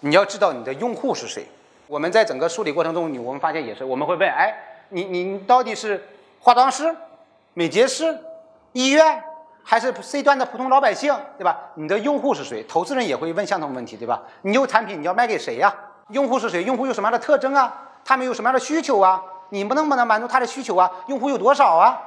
你要知道你的用户是谁。我们在整个梳理过程中，你我们发现也是，我们会问，哎，你你到底是化妆师、美睫师、医院，还是 C 端的普通老百姓，对吧？你的用户是谁？投资人也会问相同问题，对吧？你有产品，你要卖给谁呀？用户是谁？用户有什么样的特征啊？他们有什么样的需求啊？你们能不能满足他的需求啊？用户有多少啊？